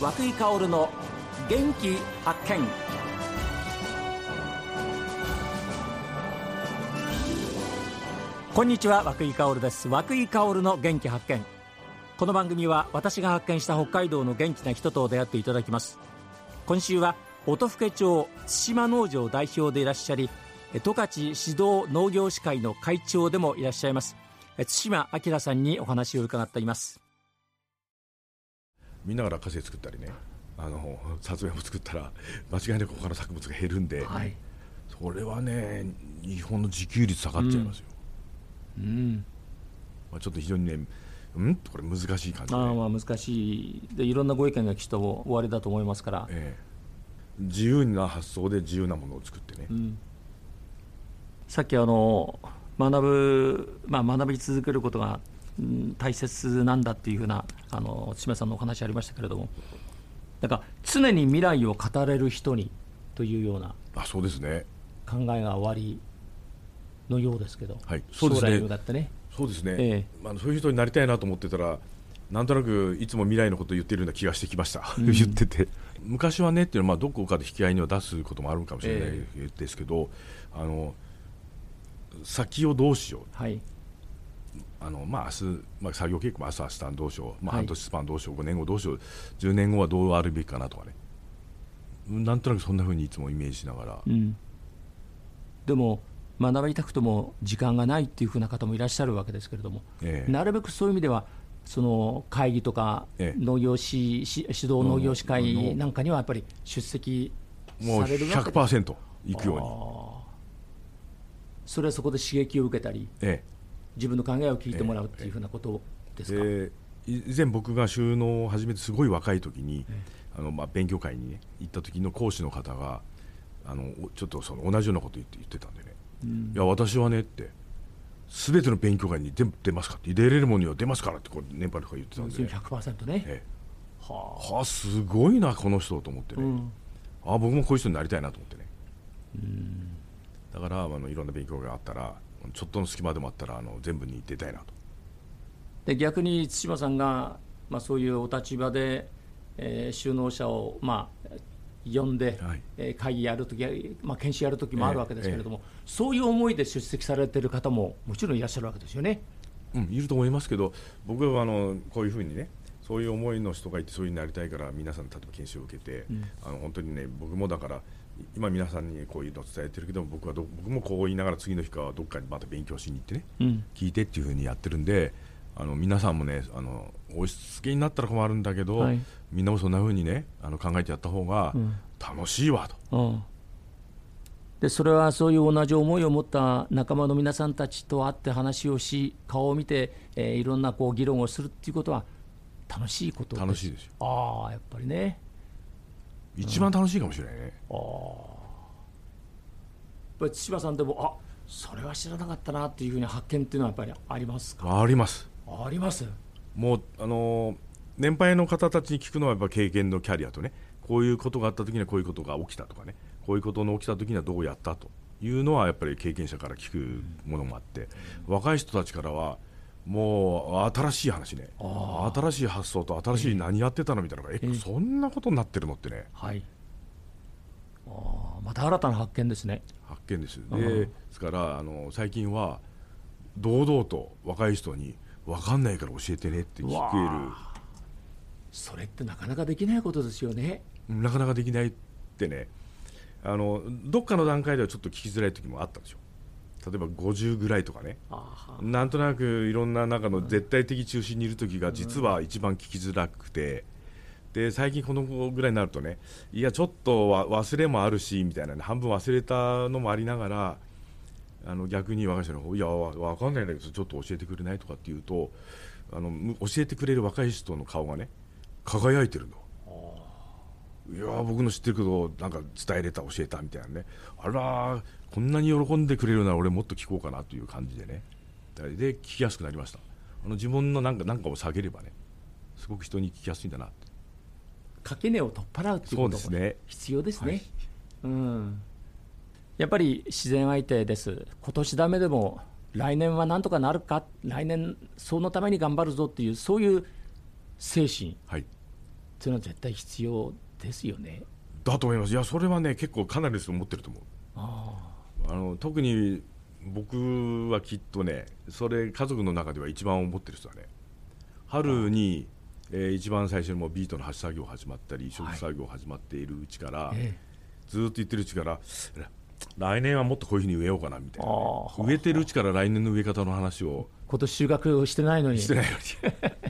和久井薫の元気発見。こんにちは和井薫です。和井薫の元気発見。この番組は私が発見した北海道の元気な人と出会っていただきます。今週は音更町対馬農場代表でいらっしゃり十勝指導農業士会の会長でもいらっしゃいます対馬明さんにお話を伺っています。みんなが落花生作ったりね。あのさつまいも作ったら間違いなく他の作物が減るんで、はい、それはね日本の自給率下がっちゃいますよ、うん、うん、まあ、ちょっと非常にねうん？これ難しい感じ、ね、あまあ難しい。でいろんなご意見がきっと終わりだと思いますから、ええ、自由な発想で自由なものを作ってね、うん、さっきあの学ぶ、まあ、学び続けることが大切なんだっていうふうなあの千葉さんのお話ありましたけれどもだから常に未来を語れる人にというようなあそうですね。考えが終わりのようですけど、はい、そうですね。だってね。そうですね、ええ、まあ、そういう人になりたいなと思ってたらなんとなくいつも未来のことを言ってるような気がしてきました、うん、言ってて。昔はねっていうのはまあどこかで引き合いには出すこともあるかもしれないですけど、え、あの先をどうしよう、はいあのまあ明日、まあ、作業計画も明日、明日どうしよう、まあ、半年スパンどうしよう、5年後どうしよう、10年後はどうあるべきかなとかね、なんとなくそんなふうにいつもイメージしながら。うん、でも学びたくとも時間がないっていうふうな方もいらっしゃるわけですけれども、ええ、なるべくそういう意味では、その会議とか、農業士、指導農業士会なんかにはやっぱり出席されるわけもう100%行くように。それはそこで刺激を受けたり、ええ、自分の考えを聞いてもらうっていうふうなことですか、えー、以前僕が収納を始めてすごい若い時に、あのまあ勉強会に、ね、行った時の講師の方があのちょっとその同じようなこと言って言ってたんでね、うん、いや私はねってすべての勉強会に出出ますかって出れるものには出ますからってこう年配の方が言ってたんで100%ね、ええ、はあ。すごいなこの人と思ってね、うん、あ僕もこういう人になりたいなと思ってね、うん、だからあのいろんな勉強があったらちょっとの隙間でもあったらあの全部に出たいなと。で逆に対馬さんが、まあ、そういうお立場で、えー、収納者を、まあ、呼んで、はい、えー、会議やるとき、まあ、研修やるときもあるわけですけれども、えーえー、そういう思いで出席されている方ももちろんいらっしゃるわけですよね。うん、いると思いますけど僕はあのこういうふうにねそういう思いの人がいてそういうになりたいから皆さん例えば研修を受けて、うん、あの本当にね僕もだから今皆さんにこういうのを伝えてるけど僕はど僕もこう言いながら次の日からどっかにまた勉強しに行ってね、うん、聞いてっていうふうにやってるんであの皆さんもねあの押し付けになったら困るんだけど、はい、みんなもそんなふうにねあの考えてやった方が楽しいわと。うん、でそれはそういう同じ思いを持った仲間の皆さんたちと会って話をし顔を見て、えー、いろんなこう議論をするっていうことは楽しいこと楽しいですよ。ああやっぱりね一番楽しいかもしれないね、うん、ああ千葉さんでもあそれは知らなかったなっていうふうに発見っていうのはやっぱりありますか？あります。あります？もうあの年配の方たちに聞くのはやっぱ経験のキャリアとねこういうことがあった時にはこういうことが起きたとかねこういうことの起きた時にはどうやったというのはやっぱり経験者から聞くものもあって、うん、若い人たちからはもう新しい話ね。新しい発想と新しい何やってたのみたいなのが、ええそんなことになってるのってね、はい、あまた新たな発見ですね。発見です。でですからあの最近は堂々と若い人に分かんないから教えてねって聞ける。それってなかなかできないことですよね。なかなかできないってね。あのどっかの段階ではちょっと聞きづらい時もあったでしょ例えば50ぐらいとかね。なんとなくいろんな中の絶対的中心にいる時が実は一番聞きづらくて。で最近このぐらいになるとねいやちょっと忘れもあるしみたいな、ね、半分忘れたのもありながらあの逆に若い人の方いや分かんないんだけどちょっと教えてくれないとかっていうとあの教えてくれる若い人の顔がね輝いてるの。いや僕の知ってるけどなんか伝えれた教えたみたいなね。あらこんなに喜んでくれるなら俺もっと聞こうかなという感じでね。で聞きやすくなりました。あの自分のなんかなんかを下げればねすごく人に聞きやすいんだな垣根を取っ払うっていうことも、ね、必要ですね、はい、うん。やっぱり自然相手です。今年だめでも来年はなんとかなるか来年そのために頑張るぞっていうそういう精神、はい、っていうのは絶対必要ですよね。だと思います。いやそれはね結構かなりの人持ってると思う。あの特に僕はきっとねそれ家族の中では一番思ってる人はね。春に、えー、一番最初にもビートの発作業始まったり移植作業始まっているうちから、はい、ずっと言ってるうちから来年はもっとこういうふうに植えようかなみたいな、ね、植えてるうちから来年の植え方の話を今年収穫してないのに。してないのに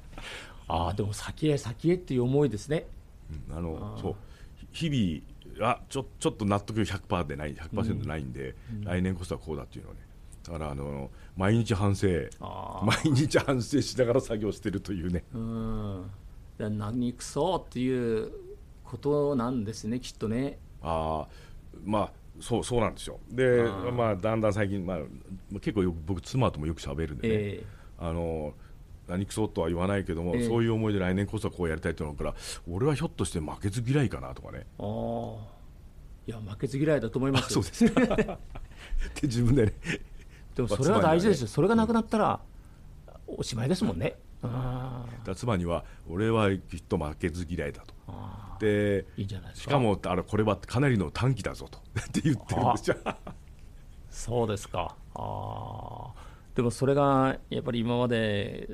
ああでも先へ先へっていう思いですね、うん、あのそう。日々あちょちょっと納得100%でない100%ないんで、うん、来年こそはこうだっていうのはね。だからあの毎日反省。毎日反省しながら作業してるというね。うん。何くそっていうことなんですねきっとね。ああまあそうそうなんですよ。でまあだんだん最近、まあ、結構僕妻ともよく喋るんでね、えー、あの何くそとは言わないけども、えー、そういう思いで来年こそはこうやりたいと思うから俺はひょっとして負けず嫌いかなとかね。ああ。いや負けず嫌いだと思いますそうです。って自分でね。でもそれは大事ですよ、それがなくなったらおしまいですもんね、だ妻には俺はきっと負けず嫌いだと。でいいじゃないしかもあれこれはかなりの短期だぞとって言ってるんですよ。そうですか。あでもそれがやっぱり今まで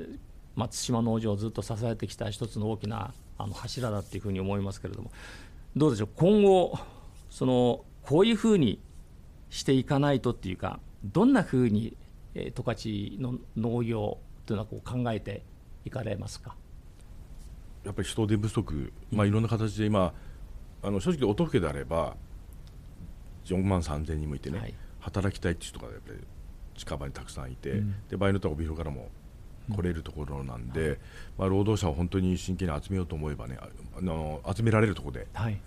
松島農場をずっと支えてきた一つの大きなあの柱だっていうふうに思いますけれどもどうでしょう？今後そのこういうふうにしていかないとっていうかどんなふうに十勝の農業というのはこう考えていかれますか？やっぱり人手不足、まあ、いろんな形で今あの正直音更であれば4万3000人もいてね、はい、働きたいっていう人がやっぱり近場にたくさんいて、うん、で場合によっては帯広からも来れるところなんで、うんはい、まあ、労働者を本当に真剣に集めようと思えばねあの集められるところでやはい、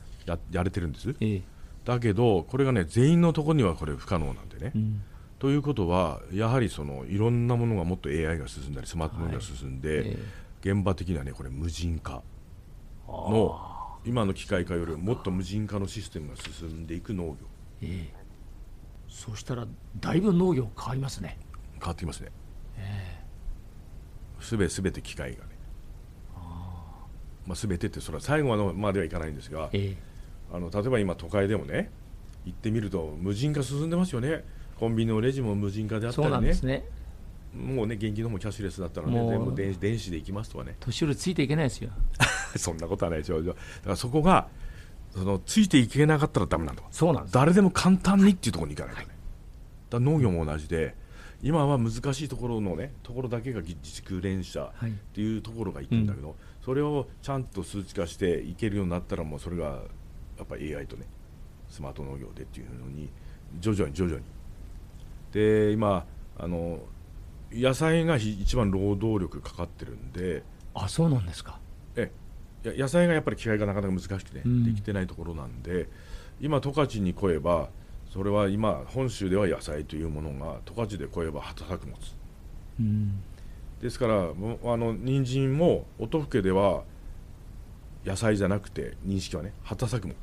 やれてるんです、えー、だけどこれがね全員のところにはこれ不可能なんでね、うん、ということはやはりそのいろんなものがもっと AI が進んだりスマートフォンが進んで、はいえ。ー、現場的にはねこれ無人化の今の機械化よりもっと無人化のシステムが進んでいく農業、えー、そうしたらだいぶ農業変わりますね。変わってきますね、えー、すべすべて機械がね。まあ、全てってそれは最後まではいかないんですが、えーあの例えば今都会でもね行ってみると無人化進んでますよね。コンビニのレジも無人化であったりね。ね。もうね現金のもキャッシュレスだったので全部電子電子で行きますとかね。年寄りついていけないですよ。そんなことはないですよ。だからそこがそのついていけなかったらだめなんだそうなんです。誰でも簡単にっていうところに行かないとね、はい、だ農業も同じで今は難しいところのねところだけが自粛連射っていうところがいくんだけど、はいうん、それをちゃんと数値化していけるようになったらもうそれがやっぱり AI とねスマート農業でっていうのに徐々に徐々に。で今あの野菜が一番労働力かかってるんであそうなんですか。え野菜がやっぱり機械がなかなか難しくて、ね、うん、できてないところなんで今十勝に来ればそれは今本州では野菜というものが十勝で来れば畑作物、うん、ですからあの人参も音更では野菜じゃなくて認識はね畑作物、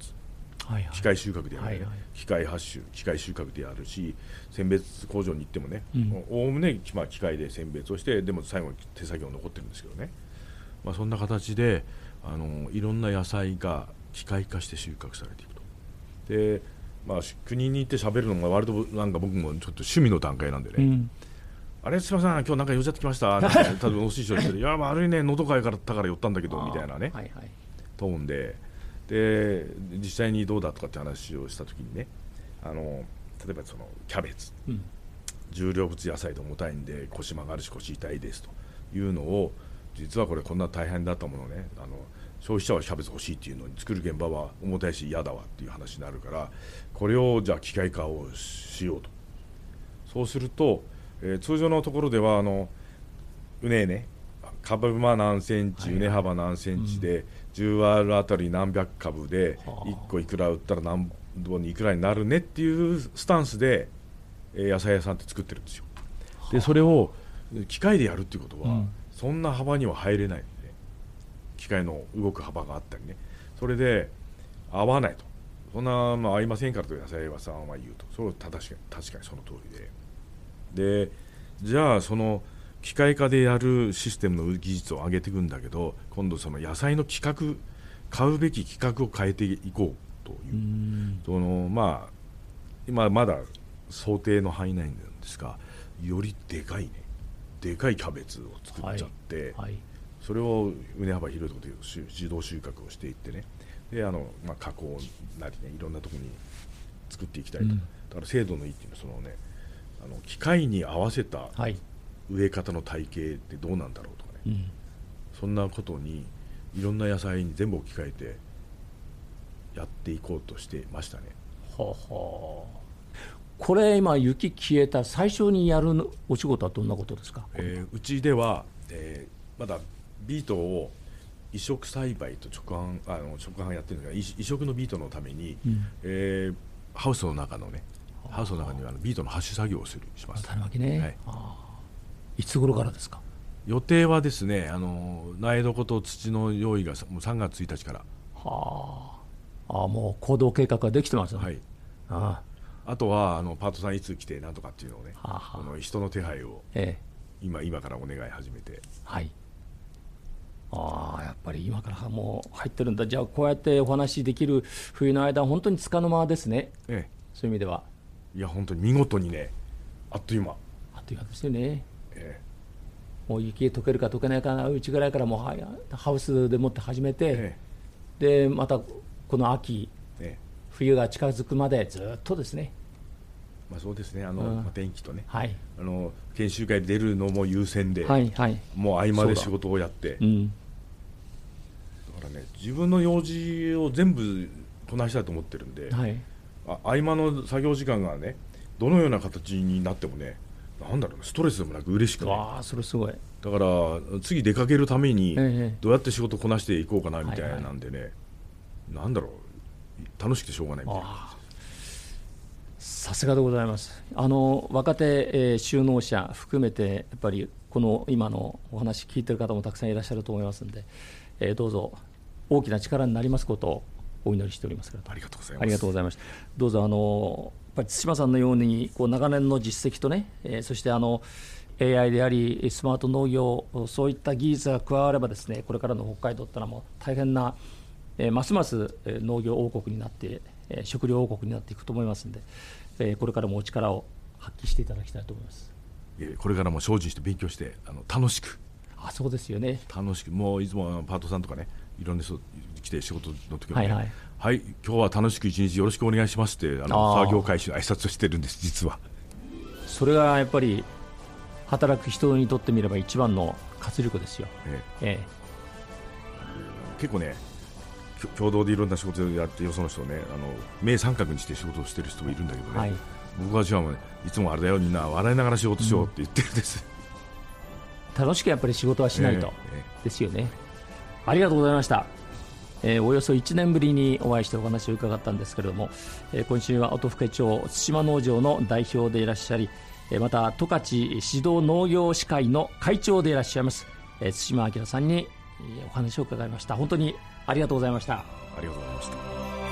はいはい、機械収穫である、はいはい、機械発種機械収穫であるし選別工場に行ってもねおおむね、まあ、機械で選別をしてでも最後に手作業残ってるんですけどね、まあ、そんな形であのいろんな野菜が機械化して収穫されていくと。でまあ、国に行って喋るのも割となんか僕もちょっと趣味の段階なんでね、うん。あれ、すみません、今日なんか寄っちゃってきました、多分お師匠して、いや、悪いね、喉かいからったから寄ったんだけどみたいなね、はいはい、トーンで。で実際にどうだとかって話をした時にね。あの例えばそのキャベツ、うん、重量物野菜で重たいんで腰曲がるし腰痛いですというのを実はこれこんな大変だったものね。あの消費者はキャベツ欲しいっていうのに作る現場は重たいし嫌だわっていう話になるからこれをじゃあ機械化をしようと。そうすると、えー、通常のところではあのうね。えね株間何センチ、畝幅何センチで、10アールあたり何百株で1個いくら売ったら何本にいくらになるねっていうスタンスで、え野菜屋さんって作ってるんですよ。でそれを機械でやるっていうことは、そんな幅には入れないので、機械の動く幅があったりね。それで合わないと。そんな、まあ、合いませんからと野菜屋さんは言うと。それは確かに確かにその通りで。でじゃあその機械化でやるシステムの技術を上げていくんだけど今度その野菜の規格買うべき企画を変えていこうという。そのまあ今まだ想定の範囲内なんですがよりでかいねでかいキャベツを作っちゃって、はい。はい、それを畝幅広いところで自動収穫をしていってね。であの、まあ、加工なりねいろんなところに作っていきたいと、うん、だから精度のいいっていうのはそのねあの機械に合わせた植え方の体系ってどうなんだろうとかね、うん、そんなことにいろんな野菜に全部置き換えてやっていこうとしてましたね。ははこれ今雪消えた最初にやるお仕事はどんなことですか、えー、うちでは、えー、まだビートを移植栽培と直販あの直販やってるんですが移植のビートのために、うん、えー、ハウスの中のねハウスの中にはビートの発種作業をするします。種まきね、はい、いつ頃からですか？予定はですねあの苗床と土の用意がもう3月1日から。はあ。あもう行動計画ができてますね、はい、ああとはあのパートさんいつ来てなんとかっていうのをね、はあはあ、あの人の手配を、ええ、今今からお願い始めて。はいああやっぱり今からもう入ってるんだ。じゃあこうやってお話できる冬の間本当につかの間ですね、ええ、そういう意味では。いや本当に見事にねあっという間。あっという間ですよね、ええ、もう雪溶けるか溶けないかなうちぐらいからもうハウスでもって始めて、ええ、でまたこの秋、ええ、冬が近づくまでずっとですね。まあ、そうですね。あの、うん、天気とね、はい、あの研修会出るのも優先で、はいはい、もう合間で仕事をやって、うん、だからね自分の用事を全部こなしたいと思ってるんで、はい、あ合間の作業時間がねどのような形になってもねなんだろうストレスでもなく嬉しくあそれすごい。だから次出かけるためにどうやって仕事こなしていこうかなみたいなんでね、はいはい、なんだろう楽しくてしょうがないみたいなさすがでございます。あの若手、えー、就農者含めてやっぱりこの今のお話聞いてる方もたくさんいらっしゃると思いますので、えー、どうぞ大きな力になりますことをお祈りしておりますありがとうございます。ありがとうございました。どうぞあのやっぱり対馬さんのようにこう長年の実績とね、えー、そしてあの AI でありスマート農業そういった技術が加わればですねこれからの北海道ってのはもう大変な、えー、ますます農業王国になって、えー、食料王国になっていくと思いますので。えー、これからもお力を発揮していただきたいと思います。これからも精進して勉強してあの楽しく。あそうですよね。楽しく。もういつもパートさんとかねいろんな人来て仕事の時はね、はい、はい。はい、今日は楽しく一日よろしくお願いしますってあの作業開始の挨拶をしてるんです実は。それがやっぱり働く人にとってみれば一番の活力ですよ、ええ。ええ、結構ね共同でいろんな仕事をやってよその人をねあの目三角にして仕事をしてる人もいるんだけどね、はい、僕はじゃあいつもあれだよみんな笑いながら仕事しようって言ってるんです、うん、楽しくやっぱり仕事はしないと、えー、ですよね。ありがとうございました。えー、およそ1年ぶりにお会いしてお話を伺ったんですけれども、えー、今週は音更町対馬農場の代表でいらっしゃり、えー、また十勝指導農業士会の会長でいらっしゃいます、えー、対馬明さんにお話を伺いました。本当にありがとうございました。ありがとうございました。